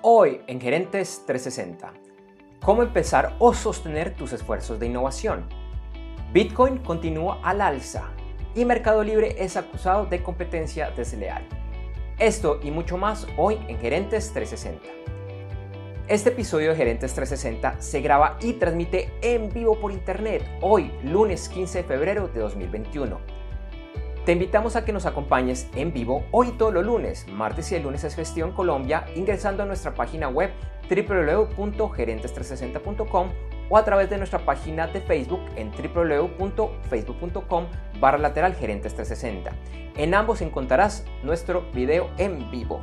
Hoy en Gerentes 360, ¿cómo empezar o sostener tus esfuerzos de innovación? Bitcoin continúa al alza y Mercado Libre es acusado de competencia desleal. Esto y mucho más hoy en Gerentes 360. Este episodio de Gerentes 360 se graba y transmite en vivo por internet hoy, lunes 15 de febrero de 2021 te invitamos a que nos acompañes en vivo hoy todos los lunes, martes y el lunes es Gestión Colombia, ingresando a nuestra página web www.gerentes360.com o a través de nuestra página de Facebook en www.facebook.com barra lateral gerentes 360. En ambos encontrarás nuestro video en vivo.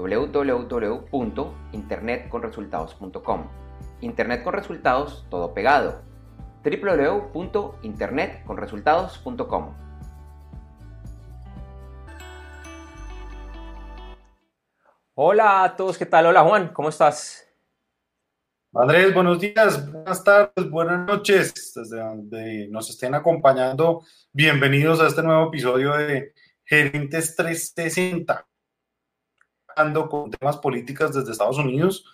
www.internetconresultados.com Internet con resultados, todo pegado. www.internetconresultados.com. Hola a todos, ¿qué tal? Hola Juan, ¿cómo estás? Andrés, buenos días, buenas tardes, buenas noches, desde donde nos estén acompañando. Bienvenidos a este nuevo episodio de Gerentes 360, con temas políticas desde Estados Unidos.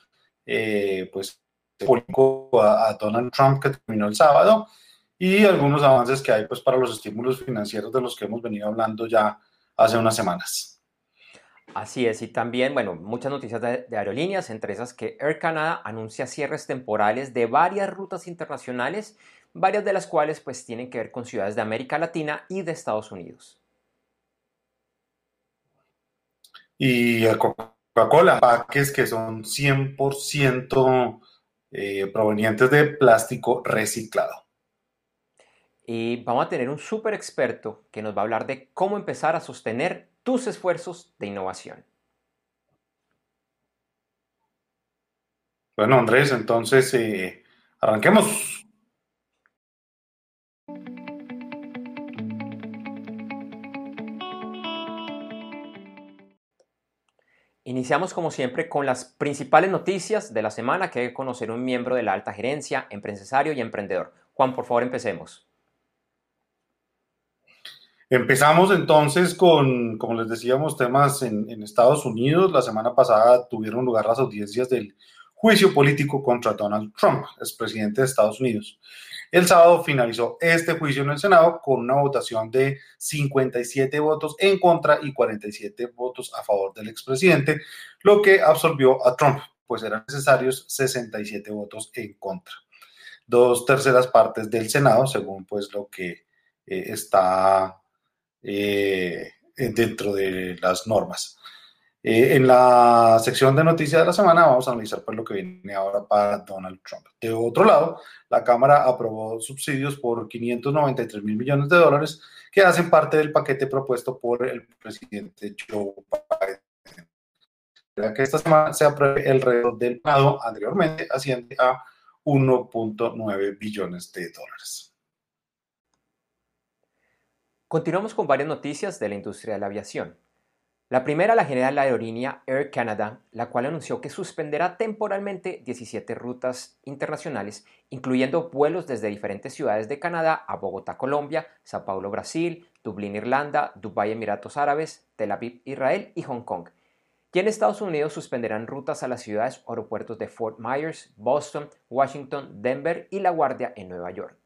Eh, pues político a, Donald Trump que terminó el sábado y algunos avances que hay pues para los estímulos financieros de los que hemos venido hablando ya hace unas semanas. Así es, y también, bueno, muchas noticias de, aerolíneas, entre esas que Air Canada anuncia cierres temporales de varias rutas internacionales, varias de las cuales pues tienen que ver con ciudades de América Latina y de Estados Unidos. Y Coca-Cola, paques que son 100% eh, provenientes de plástico reciclado. Y vamos a tener un súper experto que nos va a hablar de cómo empezar a sostener tus esfuerzos de innovación. Bueno, Andrés, entonces eh, arranquemos. Iniciamos como siempre con las principales noticias de la semana que debe conocer un miembro de la alta gerencia, empresario y emprendedor. Juan, por favor, empecemos. Empezamos entonces con, como les decíamos, temas en, en Estados Unidos. La semana pasada tuvieron lugar las audiencias del juicio político contra Donald Trump, expresidente de Estados Unidos. El sábado finalizó este juicio en el Senado con una votación de 57 votos en contra y 47 votos a favor del expresidente, lo que absolvió a Trump, pues eran necesarios 67 votos en contra. Dos terceras partes del Senado, según pues lo que eh, está eh, dentro de las normas. Eh, en la sección de noticias de la semana vamos a analizar pues, lo que viene ahora para Donald Trump. De otro lado, la Cámara aprobó subsidios por 593 mil millones de dólares que hacen parte del paquete propuesto por el presidente Joe Biden. Que esta semana se apruebe el reloj del pago anteriormente asciende a 1.9 billones de dólares. Continuamos con varias noticias de la industria de la aviación. La primera la genera la aerolínea Air Canada, la cual anunció que suspenderá temporalmente 17 rutas internacionales, incluyendo vuelos desde diferentes ciudades de Canadá a Bogotá, Colombia, Sao Paulo, Brasil, Dublín, Irlanda, Dubái, Emiratos Árabes, Tel Aviv, Israel y Hong Kong. Y en Estados Unidos suspenderán rutas a las ciudades o aeropuertos de Fort Myers, Boston, Washington, Denver y La Guardia en Nueva York.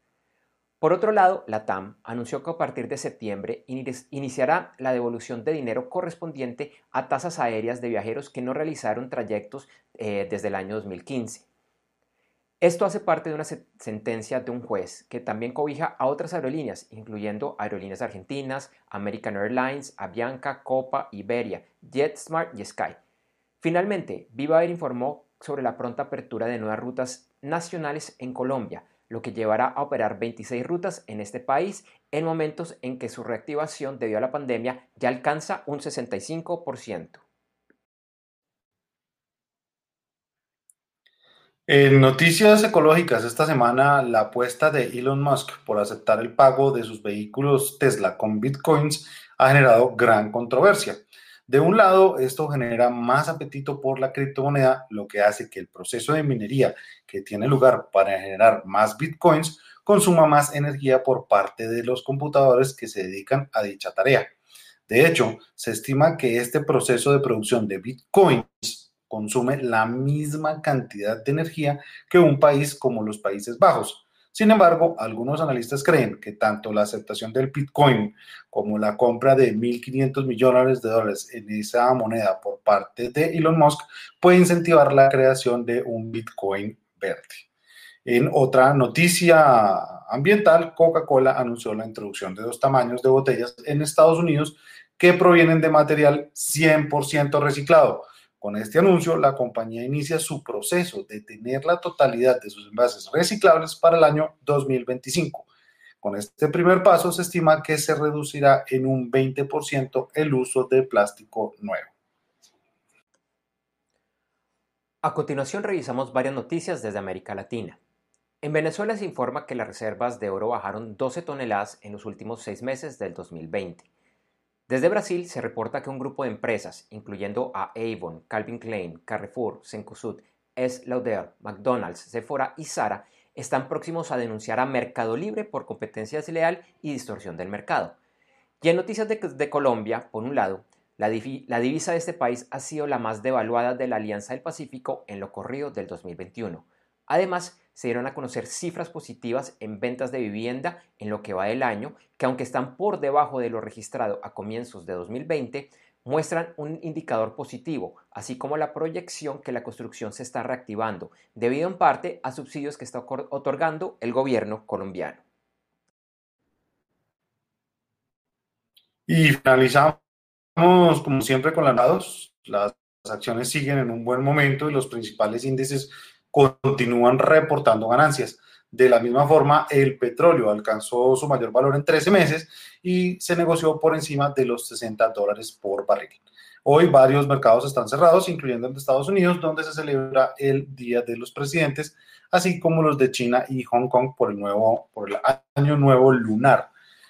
Por otro lado, la TAM anunció que a partir de septiembre iniciará la devolución de dinero correspondiente a tasas aéreas de viajeros que no realizaron trayectos eh, desde el año 2015. Esto hace parte de una sentencia de un juez que también cobija a otras aerolíneas, incluyendo aerolíneas argentinas, American Airlines, Avianca, Copa, Iberia, JetSmart y Sky. Finalmente, Viva Air informó sobre la pronta apertura de nuevas rutas nacionales en Colombia, lo que llevará a operar 26 rutas en este país en momentos en que su reactivación debido a la pandemia ya alcanza un 65%. En noticias ecológicas, esta semana la apuesta de Elon Musk por aceptar el pago de sus vehículos Tesla con bitcoins ha generado gran controversia. De un lado, esto genera más apetito por la criptomoneda, lo que hace que el proceso de minería que tiene lugar para generar más bitcoins consuma más energía por parte de los computadores que se dedican a dicha tarea. De hecho, se estima que este proceso de producción de bitcoins consume la misma cantidad de energía que un país como los Países Bajos. Sin embargo, algunos analistas creen que tanto la aceptación del Bitcoin como la compra de 1.500 millones de dólares en esa moneda por parte de Elon Musk puede incentivar la creación de un Bitcoin verde. En otra noticia ambiental, Coca-Cola anunció la introducción de dos tamaños de botellas en Estados Unidos que provienen de material 100% reciclado con este anuncio, la compañía inicia su proceso de tener la totalidad de sus envases reciclables para el año 2025. Con este primer paso se estima que se reducirá en un 20% el uso de plástico nuevo. A continuación revisamos varias noticias desde América Latina. En Venezuela se informa que las reservas de oro bajaron 12 toneladas en los últimos seis meses del 2020. Desde Brasil se reporta que un grupo de empresas, incluyendo a Avon, Calvin Klein, Carrefour, Cencosud, S. Lauder, McDonald's, Sephora y Zara, están próximos a denunciar a Mercado Libre por competencia desleal y distorsión del mercado. Y en noticias de, Colombia, por un lado, la, la, divisa de este país ha sido la más devaluada de la Alianza del Pacífico en lo corrido del 2021. Además, se dieron a conocer cifras positivas en ventas de vivienda en lo que va del año, que aunque están por debajo de lo registrado a comienzos de 2020, muestran un indicador positivo, así como la proyección que la construcción se está reactivando, debido en parte a subsidios que está otorgando el gobierno colombiano. Y finalizamos, como siempre, con las datos. Las acciones siguen en un buen momento y los principales índices continúan reportando ganancias. De la misma forma, el petróleo alcanzó su mayor valor en 13 meses y se negoció por encima de los 60 dólares por barril. Hoy varios mercados están cerrados, incluyendo el de Estados Unidos, donde se celebra el Día de los Presidentes, así como los de China y Hong Kong por el, nuevo, por el Año Nuevo Lunar.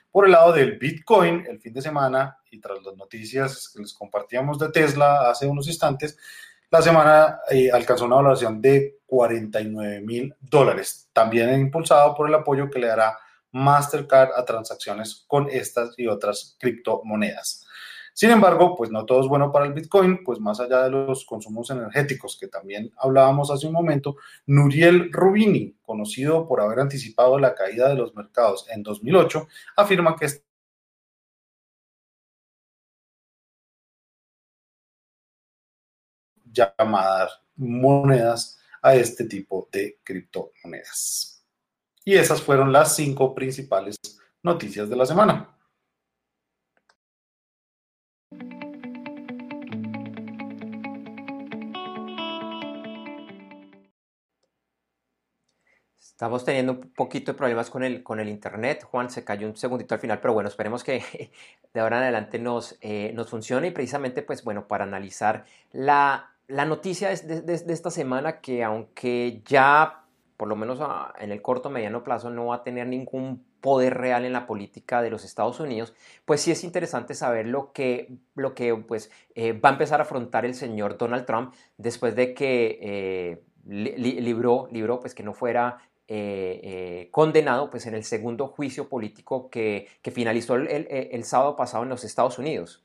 Por el lado del Bitcoin, el fin de semana, y tras las noticias que les compartíamos de Tesla hace unos instantes, la semana eh, alcanzó una valoración de 49 mil dólares, también impulsado por el apoyo que le dará Mastercard a transacciones con estas y otras criptomonedas. Sin embargo, pues no todo es bueno para el Bitcoin, pues más allá de los consumos energéticos que también hablábamos hace un momento, Nuriel Rubini, conocido por haber anticipado la caída de los mercados en 2008, afirma que llamadas monedas a este tipo de criptomonedas. Y esas fueron las cinco principales noticias de la semana. Estamos teniendo un poquito de problemas con el, con el internet. Juan se cayó un segundito al final, pero bueno, esperemos que de ahora en adelante nos, eh, nos funcione y precisamente, pues bueno, para analizar la la noticia de, de, esta semana que aunque ya, por lo menos en el corto mediano plazo, no va a tener ningún poder real en la política de los Estados Unidos, pues sí es interesante saber lo que, lo que pues, eh, va a empezar a afrontar el señor Donald Trump después de que eh, libró, libró pues, que no fuera eh, condenado pues, en el segundo juicio político que, que finalizó el, el sábado pasado en los Estados Unidos.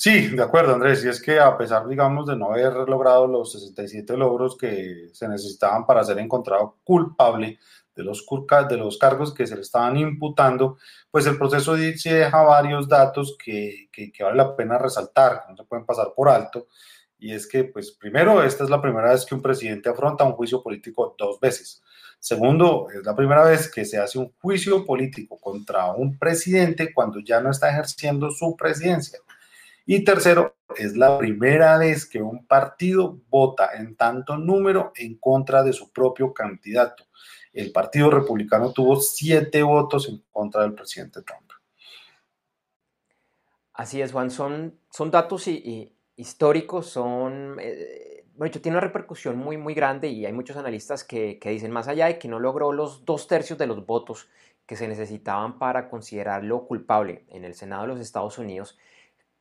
Sí, de acuerdo, Andrés. Y es que a pesar, digamos, de no haber logrado los 67 logros que se necesitaban para ser encontrado culpable de los, de los cargos que se le estaban imputando, pues el proceso sí deja varios datos que, que, vale la pena resaltar, que no se pueden pasar por alto. Y es que, pues, primero, esta es la primera vez que un presidente afronta un juicio político dos veces. Segundo, es la primera vez que se hace un juicio político contra un presidente cuando ya no está ejerciendo su presidencia. Y tercero, es la primera vez que un partido vota en tanto número en contra de su propio candidato. El Partido Republicano tuvo siete votos en contra del presidente Trump. Así es, Juan. Son, son datos históricos, son... Eh, bueno, tiene una repercusión muy, muy grande y hay muchos analistas que, que dicen más allá de que no logró los dos tercios de los votos que se necesitaban para considerarlo culpable en el Senado de los Estados Unidos,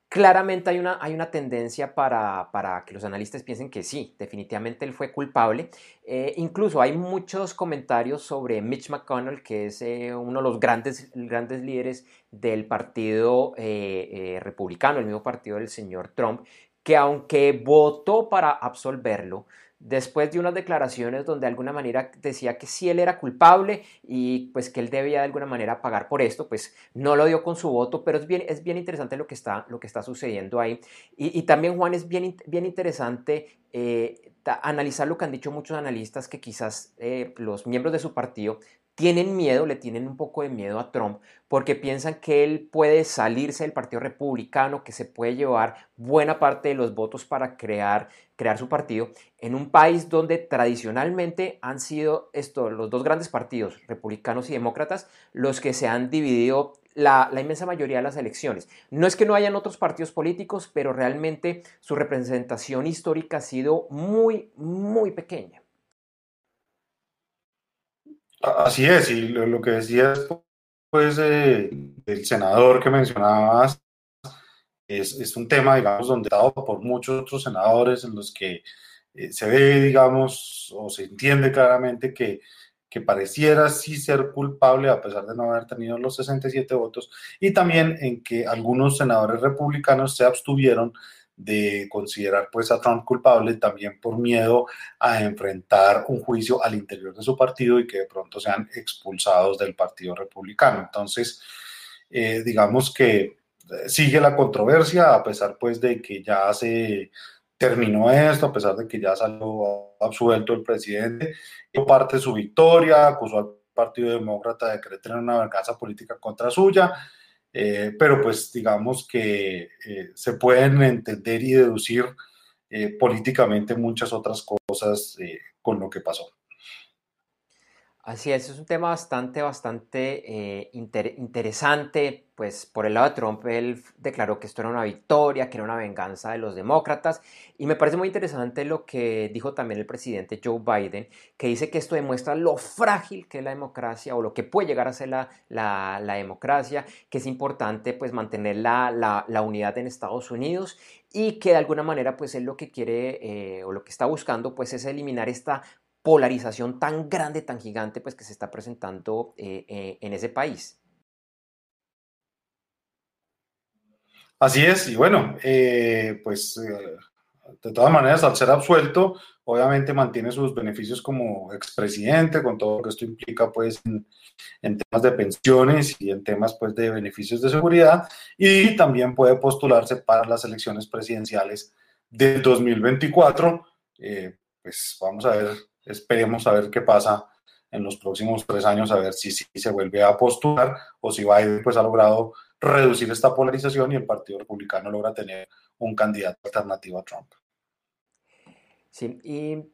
claramente hay una, hay una tendencia para, para, que los analistas piensen que sí, definitivamente él fue culpable. Eh, incluso hay muchos comentarios sobre Mitch McConnell, que es eh, uno de los grandes, grandes líderes del partido eh, republicano, el mismo partido del señor Trump, que aunque votó para absolverlo, después de unas declaraciones donde de alguna manera decía que si él era culpable y pues que él debía de alguna manera pagar por esto, pues no lo dio con su voto, pero es bien, es bien interesante lo que está, lo que está sucediendo ahí. Y, también, Juan, es bien, bien interesante eh, analizar lo que han dicho muchos analistas, que quizás eh, los miembros de su partido tienen miedo, le tienen un poco de miedo a Trump, porque piensan que él puede salirse del Partido Republicano, que se puede llevar buena parte de los votos para crear, crear su partido, en un país donde tradicionalmente han sido estos, los dos grandes partidos, republicanos y demócratas, los que se han dividido la, la, inmensa mayoría de las elecciones. No es que no hayan otros partidos políticos, pero realmente su representación histórica ha sido muy, muy pequeña. Así es, y lo, que decías, pues, del senador que mencionabas, es, un tema, digamos, donde dado por muchos otros senadores en los que eh, se ve, digamos, o se entiende claramente que, que pareciera sí ser culpable a pesar de no haber tenido los 67 votos, y también en que algunos senadores republicanos se abstuvieron de considerar pues a Trump culpable también por miedo a enfrentar un juicio al interior de su partido y que de pronto sean expulsados del Partido Republicano. Entonces, eh, digamos que eh, sigue la controversia a pesar pues de que ya se terminó esto, a pesar de que ya salió absuelto el presidente, parte su victoria, acusó al Partido Demócrata de querer tener una venganza política contra suya, eh, pero pues digamos que eh, se pueden entender y deducir eh, políticamente muchas otras cosas con lo que pasó. Así es, es un tema bastante, bastante eh, interesante, pues por el lado de Trump él declaró que esto era una victoria, que era una venganza de los demócratas, y me parece muy interesante lo que dijo también el presidente Joe Biden, que dice que esto demuestra lo frágil que es la democracia o lo que puede llegar a ser la, la, democracia, que es importante pues mantener la, la, unidad en Estados Unidos y que de alguna manera pues él lo que quiere eh, o lo que está buscando pues es eliminar esta polarización tan grande, tan gigante, pues que se está presentando eh, eh, en ese país. Así es, y bueno, eh, pues de todas maneras, al ser absuelto, obviamente mantiene sus beneficios como expresidente, con todo lo que esto implica, pues, en, temas de pensiones y en temas, pues, de beneficios de seguridad, y también puede postularse para las elecciones presidenciales del 2024. pues vamos a ver Esperemos a ver qué pasa en los próximos tres años, a ver si, si se vuelve a postular o si Biden pues, ha logrado reducir esta polarización y el Partido Republicano logra tener un candidato alternativo a Trump. Sí, y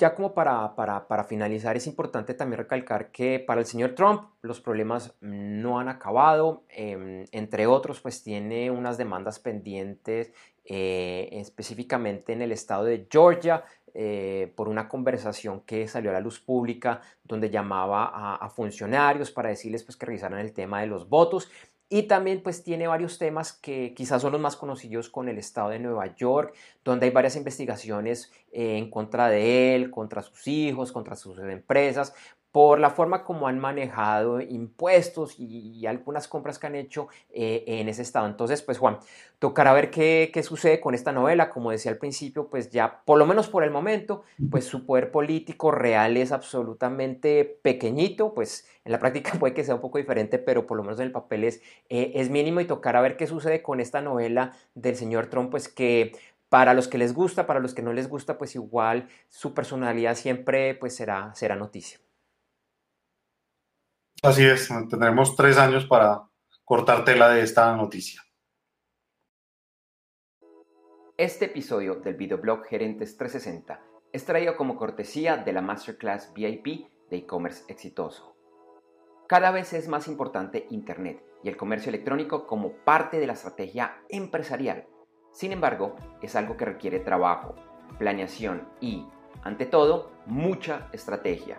ya como para, para, para, finalizar, es importante también recalcar que para el señor Trump los problemas no han acabado. Em, entre otros, pues tiene unas demandas pendientes eh, específicamente en el estado de Georgia eh, por una conversación que salió a la luz pública donde llamaba a, funcionarios para decirles pues, que revisaran el tema de los votos. Y también pues tiene varios temas que quizás son los más conocidos con el estado de Nueva York, donde hay varias investigaciones eh, en contra de él, contra sus hijos, contra sus empresas, por la forma como han manejado impuestos y, algunas compras que han hecho eh, en ese estado. Entonces, pues Juan, tocará ver qué, qué, sucede con esta novela. Como decía al principio, pues ya, por lo menos por el momento, pues su poder político real es absolutamente pequeñito, pues en la práctica puede que sea un poco diferente, pero por lo menos en el papel es, eh, es mínimo y tocará ver qué sucede con esta novela del señor Trump, pues que para los que les gusta, para los que no les gusta, pues igual su personalidad siempre pues será, será noticia. Así es, tendremos tres años para cortar tela de esta noticia. Este episodio del videoblog Gerentes 360 es traído como cortesía de la Masterclass VIP de e-commerce exitoso. Cada vez es más importante Internet y el comercio electrónico como parte de la estrategia empresarial. Sin embargo, es algo que requiere trabajo, planeación y, ante todo, mucha estrategia.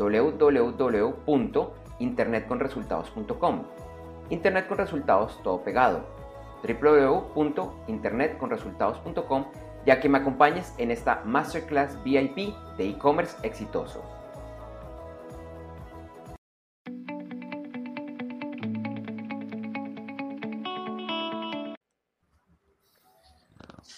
www.internetconresultados.com. Internet con resultados todo pegado www.internetconresultados.com ya que me acompañes en esta Masterclass VIP de e-commerce exitoso.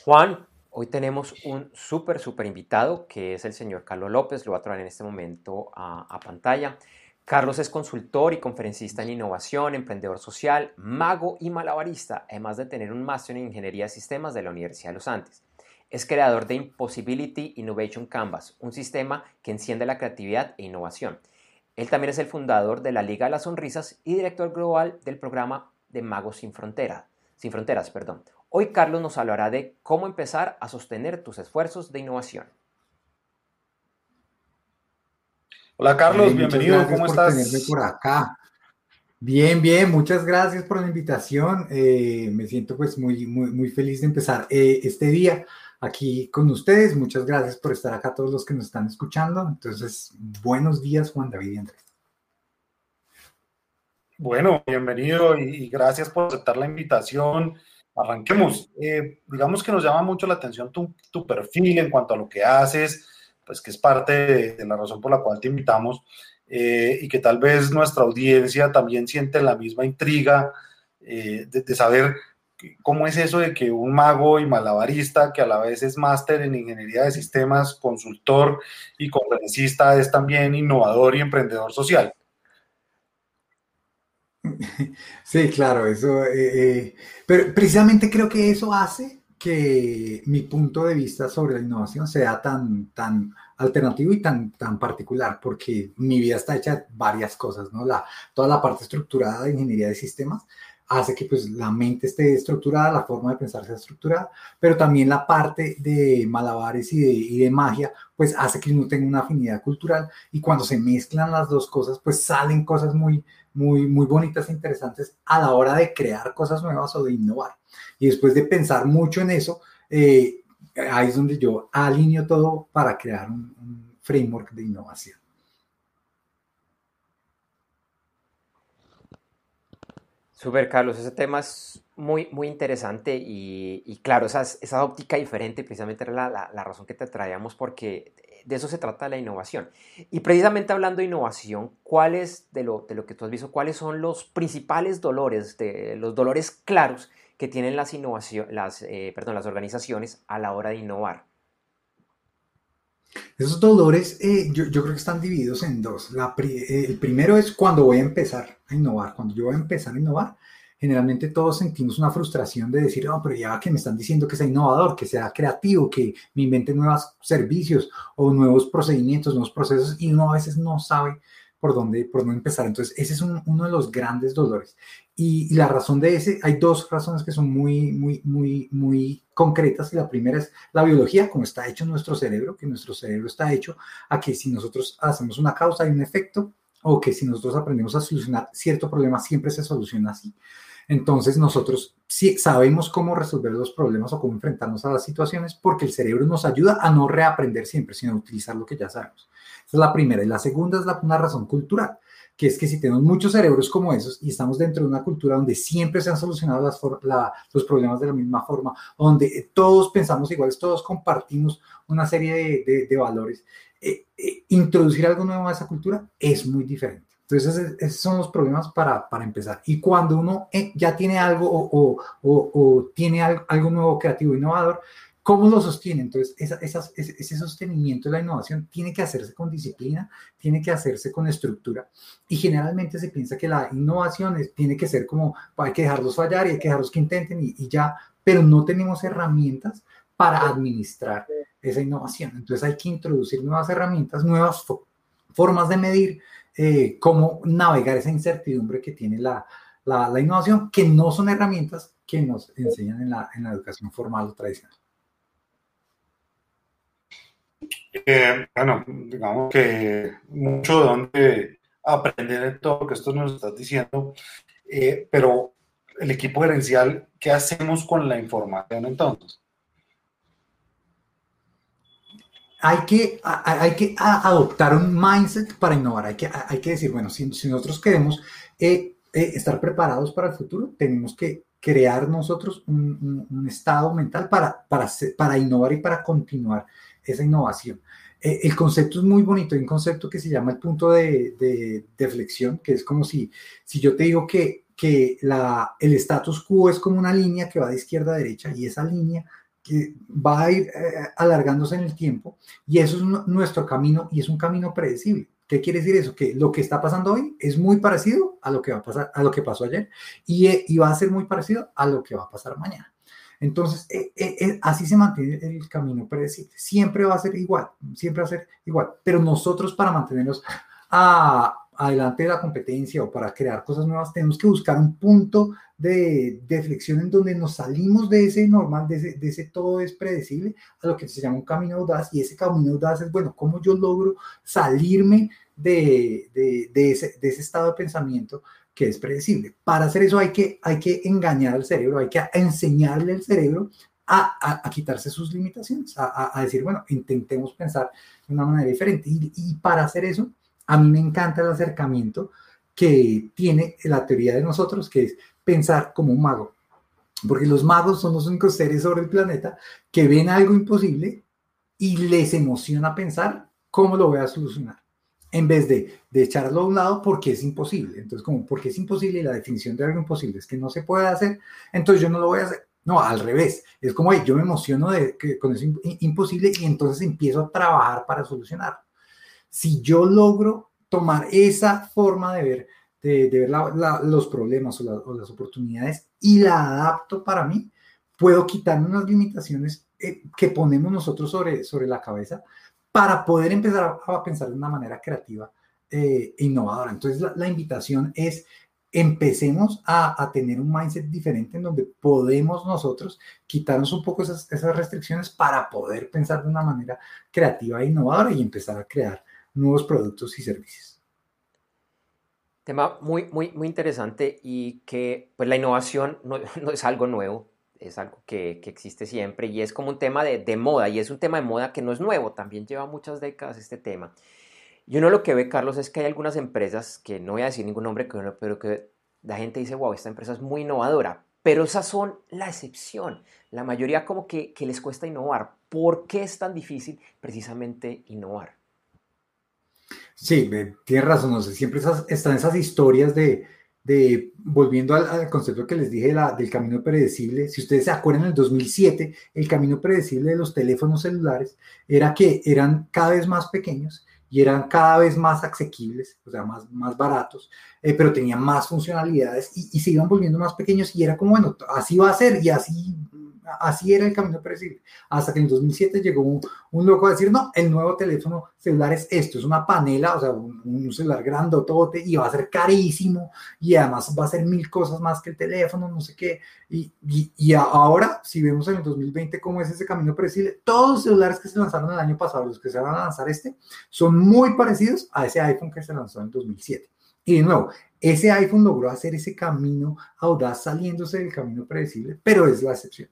Juan, hoy tenemos un súper, súper invitado que es el señor Carlos López, lo voy a traer en este momento a, pantalla. Carlos es consultor y conferencista en innovación, emprendedor social, mago y malabarista, además de tener un máster en ingeniería de sistemas de la Universidad de los Andes. Es creador de Impossibility Innovation Canvas, un sistema que enciende la creatividad e innovación. Él también es el fundador de la Liga de las Sonrisas y director global del programa de Magos sin, Frontera, sin Fronteras. Perdón. Hoy Carlos nos hablará de cómo empezar a sostener tus esfuerzos de innovación. Hola Carlos, bienvenido. ¿Cómo estás? Tenerme por acá. Bien, bien, muchas gracias por la invitación. Eh, me siento pues muy, muy, muy feliz de empezar eh, este día aquí con ustedes. Muchas gracias por estar acá, todos los que nos están escuchando. Entonces, buenos días, Juan David y Andrés. Bueno, bienvenido y, gracias por aceptar la invitación. Arranquemos. Eh, digamos que nos llama mucho la atención tu, perfil en cuanto a lo que haces pues que es parte de, la razón por la cual te invitamos eh, y que tal vez nuestra audiencia también siente la misma intriga eh, de, saber cómo es eso de que un mago y malabarista, que a la vez es máster en ingeniería de sistemas, consultor y conferencista, es también innovador y emprendedor social. Sí, claro, eso, eh, pero precisamente creo que eso hace que mi punto de vista sobre la innovación sea tan, tan alternativo y tan, tan particular, porque mi vida está hecha de varias cosas, ¿no? La, toda la parte estructurada de ingeniería de sistemas hace que pues la mente esté estructurada, la forma de pensar sea estructurada, pero también la parte de malabares y de, y de magia, pues hace que uno tenga una afinidad cultural y cuando se mezclan las dos cosas, pues salen cosas muy, muy, muy bonitas e interesantes a la hora de crear cosas nuevas o de innovar. Y después de pensar mucho en eso, eh, ahí es donde yo alineo todo para crear un, framework de innovación. Super, Carlos, ese tema es muy, muy interesante y, claro, esa, esa, óptica diferente precisamente era la, la, razón que te traíamos porque de eso se trata la innovación. Y precisamente hablando de innovación, ¿cuáles de lo, de lo que tú has visto, cuáles son los principales dolores, los dolores claros que tienen las, las, eh, perdón, las organizaciones a la hora de innovar? Esos dolores eh, yo, creo que están divididos en dos. El primero es cuando voy a empezar a innovar. Cuando yo voy a empezar a innovar, generalmente todos sentimos una frustración de decir, oh, pero ya que me están diciendo que sea innovador, que sea creativo, que me invente nuevos servicios o nuevos procedimientos, nuevos procesos, y uno a veces no sabe por dónde, por dónde empezar. Entonces, ese es uno de los grandes dolores. Y, la razón de ese, hay dos razones que son muy, muy, muy, muy concretas. Y la primera es la biología, como está hecho nuestro cerebro, que nuestro cerebro está hecho a que si nosotros hacemos una causa y un efecto, o que si nosotros aprendemos a solucionar cierto problema, siempre se soluciona así. Entonces nosotros sí sabemos cómo resolver los problemas o cómo enfrentarnos a las situaciones porque el cerebro nos ayuda a no reaprender siempre, sino a utilizar lo que ya sabemos. Esa es la primera. Y la segunda es la, una razón cultural, que es que si tenemos muchos cerebros como esos y estamos dentro de una cultura donde siempre se han solucionado las los problemas de la misma forma, donde todos pensamos iguales, todos compartimos una serie de, valores, eh, eh, introducir algo nuevo a esa cultura es muy diferente. Entonces, esos son los problemas para, para empezar. Y cuando uno eh, ya tiene algo o, o, o, tiene algo, nuevo, creativo, innovador, ¿Cómo lo sostiene? Entonces, ese, sostenimiento de la innovación tiene que hacerse con disciplina, tiene que hacerse con estructura. Y generalmente se piensa que la innovación tiene que ser como, hay que dejarlos fallar y hay que dejarlos que intenten y, ya, pero no tenemos herramientas para administrar esa innovación. Entonces hay que introducir nuevas herramientas, nuevas formas de medir eh, cómo navegar esa incertidumbre que tiene la, la, innovación, que no son herramientas que nos enseñan en la, en la educación formal o tradicional. Eh, bueno, digamos que mucho de donde aprender de todo lo que esto nos estás diciendo, eh, pero el equipo gerencial, ¿qué hacemos con la información entonces? Hay que, hay que adoptar un mindset para innovar. Hay que, hay que decir, bueno, si, nosotros queremos eh, estar preparados para el futuro, tenemos que crear nosotros un, un, estado mental para, para, para innovar y para continuar esa innovación. Eh, el concepto es muy bonito, hay un concepto que se llama el punto de, de, flexión, que es como si, si yo te digo que, que la, el status quo es como una línea que va de izquierda a derecha y esa línea que va a ir eh, alargándose en el tiempo y eso es nuestro camino y es un camino predecible. ¿Qué quiere decir eso? Que lo que está pasando hoy es muy parecido a lo que va a pasar, a lo que pasó ayer y, y va a ser muy parecido a lo que va a pasar mañana. Entonces, eh, eh, eh, así se mantiene el camino predecible. Siempre va a ser igual, siempre va a ser igual. Pero nosotros para mantenernos adelante de la competencia o para crear cosas nuevas, tenemos que buscar un punto de, de flexión en donde nos salimos de ese normal, de ese, de ese, todo es predecible, a lo que se llama un camino audaz. Y ese camino audaz es, bueno, ¿cómo yo logro salirme de, de ese, ese estado de pensamiento? que es predecible. Para hacer eso hay que, hay que engañar al cerebro, hay que enseñarle al cerebro a, a, quitarse sus limitaciones, a, a, decir, bueno, intentemos pensar de una manera diferente. Y, y, para hacer eso, a mí me encanta el acercamiento que tiene la teoría de nosotros, que es pensar como un mago. Porque los magos son los únicos seres sobre el planeta que ven algo imposible y les emociona pensar cómo lo voy a solucionar en vez de, echarlo a un lado porque es imposible. Entonces, como porque es imposible y la definición de algo imposible es que no se puede hacer, entonces yo no lo voy a hacer. No, al revés. Es como yo me emociono con eso imposible y entonces empiezo a trabajar para solucionarlo. Si yo logro tomar esa forma de ver, de, ver los problemas o, las oportunidades y la adapto para mí, puedo quitarme unas limitaciones eh, que ponemos nosotros sobre, sobre la cabeza para poder empezar a, pensar de una manera creativa eh, e innovadora. Entonces, la, invitación es empecemos a, tener un mindset diferente en donde podemos nosotros quitarnos un poco esas, esas, restricciones para poder pensar de una manera creativa e innovadora y empezar a crear nuevos productos y servicios. Tema muy, muy, muy interesante y que pues la innovación no, no es algo nuevo, es algo que, existe siempre y es como un tema de, moda y es un tema de moda que no es nuevo, también lleva muchas décadas este tema. Y uno lo que ve, Carlos, es que hay algunas empresas, que no voy a decir ningún nombre, pero que la gente dice, wow, esta empresa es muy innovadora, pero esas son la excepción. La mayoría como que, les cuesta innovar. ¿Por qué es tan difícil precisamente innovar? Sí, tienes razón, siempre están esas historias de, volviendo al, concepto que les dije del camino predecible, si ustedes se acuerdan, en el 2007, el camino predecible de los teléfonos celulares era que eran cada vez más pequeños y eran cada vez más asequibles, o sea, más, más baratos, eh, pero tenían más funcionalidades y, y, se iban volviendo más pequeños y era como, bueno, así va a ser y así así era el camino predecible. Hasta que en 2007 llegó un, loco a decir, no, el nuevo teléfono celular es esto, es una panela, o sea, un, celular grandotote y va a ser carísimo y además va a ser mil cosas más que el teléfono, no sé qué. Y, y, ahora, si vemos en el 2020 cómo es ese camino predecible, todos los celulares que se lanzaron el año pasado, los que se van a lanzar este, son muy parecidos a ese iPhone que se lanzó en 2007. Y de nuevo, ese iPhone logró hacer ese camino audaz saliéndose del camino predecible, pero es la excepción.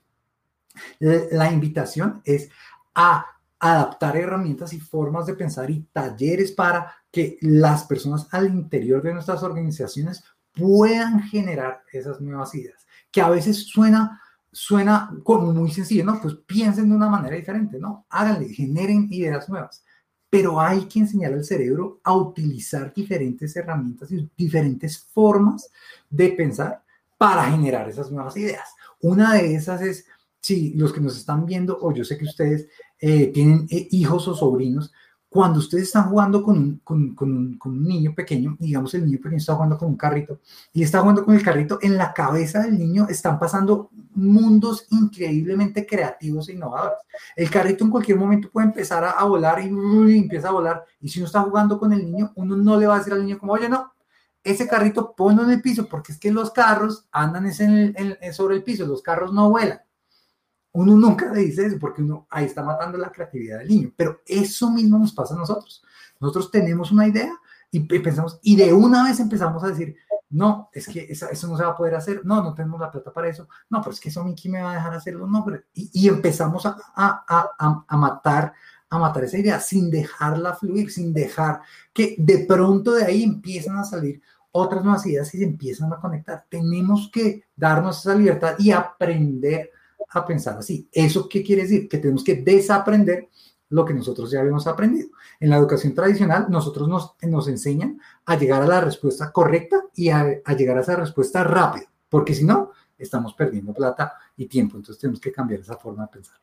La invitación es a adaptar herramientas y formas de pensar y talleres para que las personas al interior de nuestras organizaciones puedan generar esas nuevas ideas, que a veces suena, suena como muy sencillo, ¿no? Pues piensen de una manera diferente, ¿no? Háganle, generen ideas nuevas. Pero hay que enseñar al cerebro a utilizar diferentes herramientas y diferentes formas de pensar para generar esas nuevas ideas. Una de esas es si los que nos están viendo, o yo sé que ustedes eh, tienen eh, hijos o sobrinos, cuando ustedes están jugando con un, con, con, con un, niño pequeño, digamos el niño pequeño está jugando con un carrito y está jugando con el carrito, en la cabeza del niño están pasando mundos increíblemente creativos e innovadores. El carrito en cualquier momento puede empezar a, a volar y, empieza a volar. Y si uno está jugando con el niño, uno no le va a decir al niño como, oye, no, ese carrito ponlo en el piso, porque es que los carros andan en el, en, sobre el piso, los carros no vuelan. Uno nunca le dice eso porque uno ahí está matando la creatividad del niño, pero eso mismo nos pasa a nosotros. Nosotros tenemos una idea y pensamos, y de una vez empezamos a decir, no, es que eso, no se va a poder hacer, no, no tenemos la plata para eso, no, pero es que eso Mickey me va a dejar hacerlo, no, pero, y, y empezamos a, a, a, a matar a matar esa idea sin dejarla fluir, sin dejar que de pronto de ahí empiezan a salir otras nuevas ideas y se empiezan a conectar. Tenemos que darnos esa libertad y aprender a pensar así. ¿Eso qué quiere decir? Que tenemos que desaprender lo que nosotros ya habíamos aprendido. En la educación tradicional, nosotros nos, nos enseñan a llegar a la respuesta correcta y a, llegar a esa respuesta rápida, porque si no, estamos perdiendo plata y tiempo. Entonces tenemos que cambiar esa forma de pensar.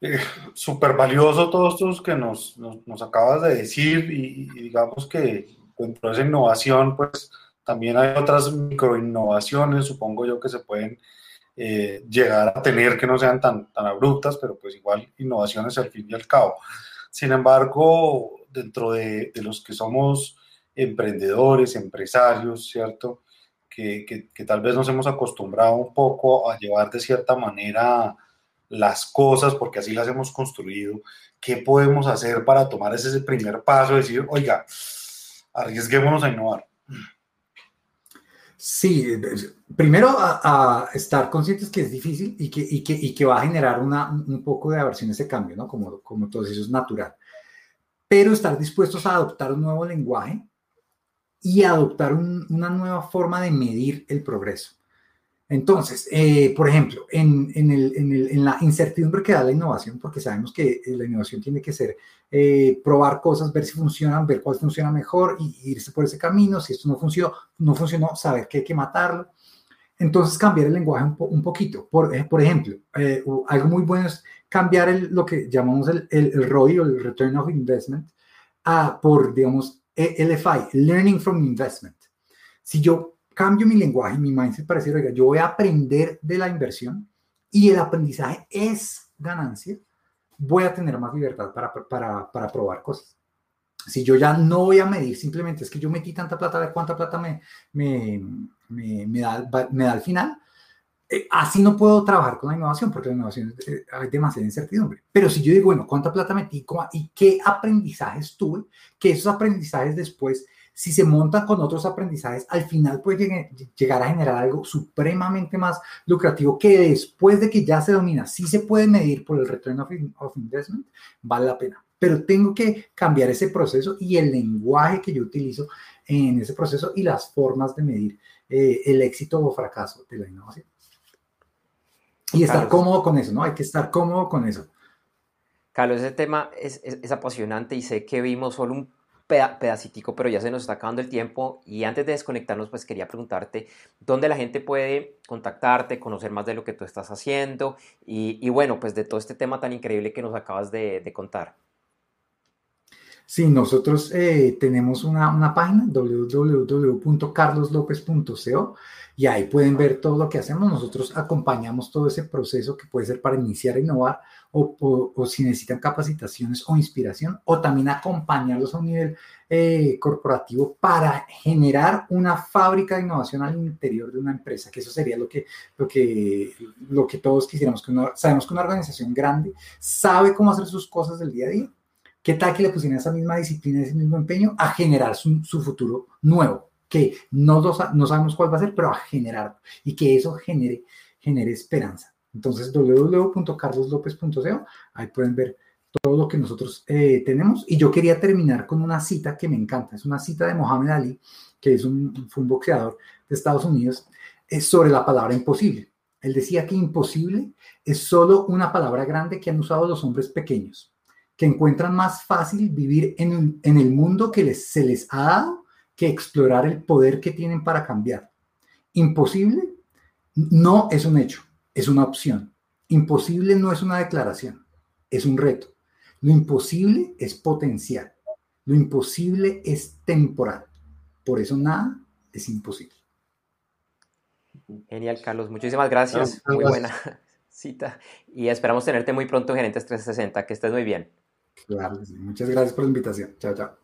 Eh, súper valioso todo esto que nos, nos, nos acabas de decir y, y, digamos que dentro de esa innovación, pues también hay otras microinnovaciones, supongo yo, que se pueden eh, llegar a tener que no sean tan, tan abruptas, pero pues igual innovaciones al fin y al cabo. Sin embargo, dentro de, los que somos emprendedores, empresarios, ¿cierto? Que, que, que, tal vez nos hemos acostumbrado un poco a llevar de cierta manera las cosas, porque así las hemos construido, qué podemos hacer para tomar ese primer paso, decir, oiga, arriesguémonos a innovar. Sí, primero a, a estar conscientes que es difícil y que, y que, y que va a generar una, un poco de aversión a ese cambio, ¿no? Como, como todo eso es natural. Pero estar dispuestos a adoptar un nuevo lenguaje y adoptar un, una nueva forma de medir el progreso. Entonces, eh, por ejemplo, en, en, el, en, el, en, la incertidumbre que da la innovación, porque sabemos que eh, la innovación tiene que ser eh, probar cosas, ver si funcionan, ver cuál funciona mejor y irse por ese camino. Si esto no funcionó, no funcionó, saber que hay que matarlo. Entonces, cambiar el lenguaje un, po, un poquito. Por, eh, por ejemplo, eh, algo muy bueno es cambiar el, lo que llamamos el, el, el ROI o el Return of Investment a, por, digamos, e, LFI, Learning from Investment. Si yo cambio mi lenguaje, mi mindset para decir, oiga, yo voy a aprender de la inversión y el aprendizaje es ganancia, voy a tener más libertad para, para, para probar cosas. Si yo ya no voy a medir, simplemente es que yo metí tanta plata, a ver cuánta plata me, me, me, me da, me da al final, eh, así no puedo trabajar con la innovación, porque la innovación eh, hay demasiada incertidumbre. Pero si yo digo, bueno, ¿cuánta plata metí y qué aprendizajes tuve? Que esos aprendizajes después si se monta con otros aprendizajes, al final puede llegar a generar algo supremamente más lucrativo que después de que ya se domina, si se puede medir por el return of, of investment, vale la pena. Pero tengo que cambiar ese proceso y el lenguaje que yo utilizo en ese proceso y las formas de medir eh, el éxito o fracaso de la innovación. Y estar Carlos, cómodo con eso, ¿no? Hay que estar cómodo con eso. Carlos, ese tema es, es, es apasionante y sé que vimos solo un pedacitico, pero ya se nos está acabando el tiempo y antes de desconectarnos, pues quería preguntarte dónde la gente puede contactarte, conocer más de lo que tú estás haciendo y, bueno, pues de todo este tema tan increíble que nos acabas de, de contar. Sí, nosotros eh, tenemos una, una página www.carloslopez.co y ahí pueden ver todo lo que hacemos. Nosotros acompañamos todo ese proceso que puede ser para iniciar a innovar o, si necesitan capacitaciones o inspiración o también acompañarlos a un nivel eh, corporativo para generar una fábrica de innovación al interior de una empresa, que eso sería lo que, lo que, lo que todos quisiéramos. Que una, sabemos que una organización grande sabe cómo hacer sus cosas del día a día ¿Qué tal que le pusieran esa misma disciplina, ese mismo empeño a generar su, su futuro nuevo? Que no, no, sabemos cuál va a ser, pero a generar y que eso genere, esperanza. Entonces, www.carloslopez.co, ahí pueden ver todo lo que nosotros eh, tenemos. Y yo quería terminar con una cita que me encanta. Es una cita de Mohamed Ali, que es un, fue un boxeador de Estados Unidos, es sobre la palabra imposible. Él decía que imposible es solo una palabra grande que han usado los hombres pequeños que encuentran más fácil vivir en, el mundo que se les ha dado que explorar el poder que tienen para cambiar. Imposible No es un hecho, es una opción. Imposible no es una declaración, es un reto. Lo imposible es potencial. Lo imposible es temporal. Por eso nada es imposible. Genial, Carlos. Muchísimas gracias. Muy buena cita. Y esperamos tenerte muy pronto en Gerentes 360. Que estés muy bien. Claro, muchas gracias por la invitación. Chao, chao.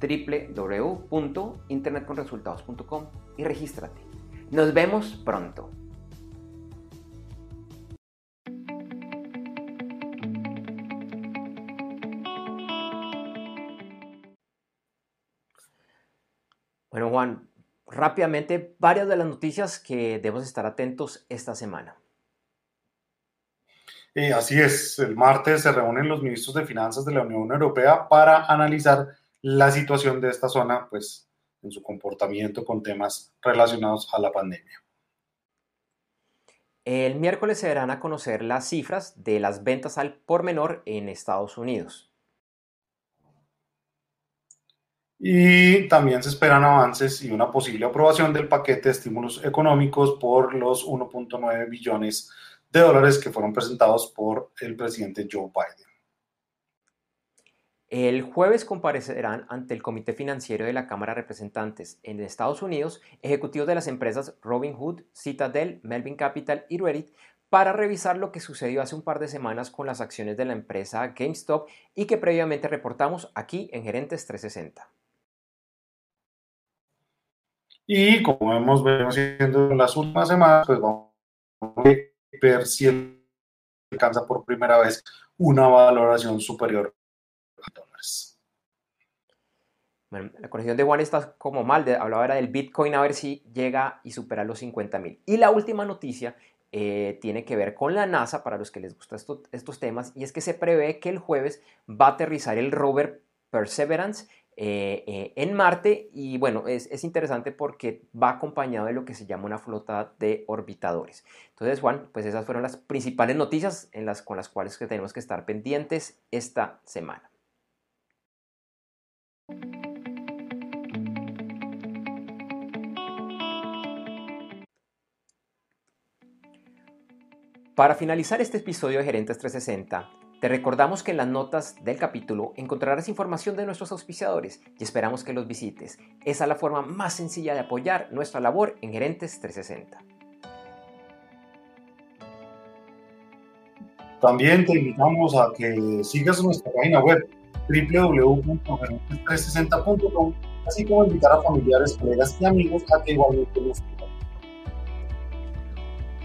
www.internetconresultados.com y regístrate. Nos vemos pronto. Bueno, Juan, rápidamente varias de las noticias que debemos estar atentos esta semana. Eh, así es, el martes se reúnen los ministros de Finanzas de la Unión Europea para analizar la situación de esta zona, pues en su comportamiento con temas relacionados a la pandemia. El miércoles se darán a conocer las cifras de las ventas al por menor en Estados Unidos. Y también se esperan avances y una posible aprobación del paquete de estímulos económicos por los 1.9 billones de dólares que fueron presentados por el presidente Joe Biden. El jueves comparecerán ante el Comité Financiero de la Cámara de Representantes en Estados Unidos ejecutivos de las empresas Robinhood, Citadel, Melvin Capital y Reddit para revisar lo que sucedió hace un par de semanas con las acciones de la empresa GameStop y que previamente reportamos aquí en Gerentes 360. Y como hemos venido haciendo en las últimas semanas, pues vamos a ver si alcanza por primera vez una valoración superior a dólares. Bueno, la corrección de Juan está como mal, hablaba era del Bitcoin a ver si llega y supera los 50 mil. Y la última noticia eh, tiene que ver con la NASA, para los que les gustan estos temas, y es que se prevé que el jueves va a aterrizar el rover Perseverance eh, eh, en Marte y bueno, es, interesante porque va acompañado de lo que se llama una flota de orbitadores. Entonces, Juan, pues esas fueron las principales noticias con las cuales tenemos que estar pendientes esta semana. Para finalizar este episodio de Gerentes 360, te recordamos que en las notas del capítulo encontrarás información de nuestros auspiciadores y esperamos que los visites. Esa es la forma más sencilla de apoyar nuestra labor en Gerentes 360. También te invitamos a que sigas nuestra página web www.gerentes360.com, así como invitar a familiares, colegas y amigos a que igualmente nos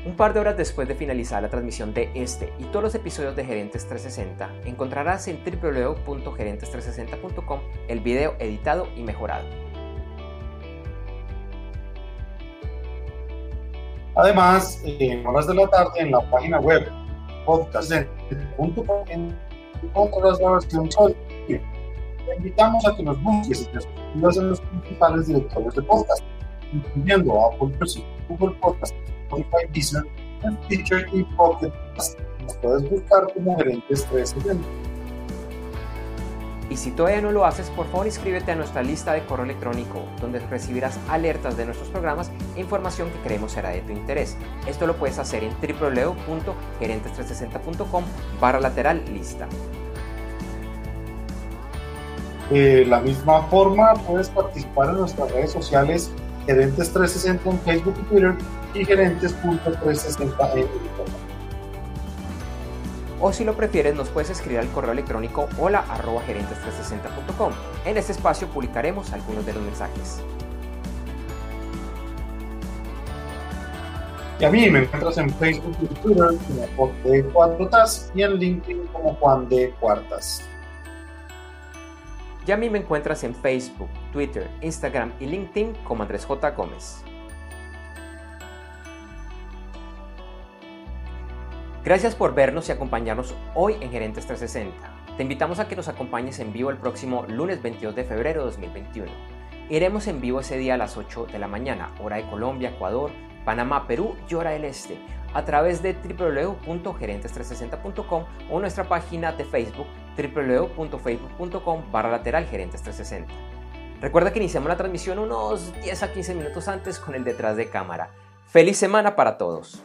un par de horas después de finalizar la transmisión de este y todos los episodios de Gerentes 360, encontrarás en www.gerentes360.com el video editado y mejorado. Además, en horas de la tarde en la página web podcast.com encontrarás la versión Te invitamos a que nos busques y te suscribas los principales directorios de podcast, incluyendo Apple Music, Google Podcast, Spotify, Deezer, Teacher y Pocket Nos puedes buscar como gerentes 360. Y si todavía no lo haces, por favor inscríbete a nuestra lista de correo electrónico, donde recibirás alertas de nuestros programas e información que creemos será de tu interés. Esto lo puedes hacer en www.gerentes360.com barra lateral lista. De la misma forma, puedes participar en nuestras redes sociales Gerentes 360 en Facebook y Twitter y gerentes.360 en Instagram. O si lo prefieres, nos puedes escribir al correo electrónico hola arroba gerentes360.com. En este espacio publicaremos algunos de los mensajes. Y a mí me encuentras en Facebook y Twitter como Juan de Cuartas y en LinkedIn como Juan de Cuartas. Y a mí me encuentras en Facebook, Twitter, Instagram y LinkedIn como Andrés J. Gómez. Gracias por vernos y acompañarnos hoy en Gerentes 360. Te invitamos a que nos acompañes en vivo el próximo lunes 22 de febrero de 2021. Iremos en vivo ese día a las 8 de la mañana, hora de Colombia, Ecuador, Panamá, Perú y hora del Este, a través de www.gerentes360.com o nuestra página de Facebook www.facebook.com barra lateral gerentes 360. Recuerda que iniciamos la transmisión unos 10 a 15 minutos antes con el detrás de cámara. ¡Feliz semana para todos!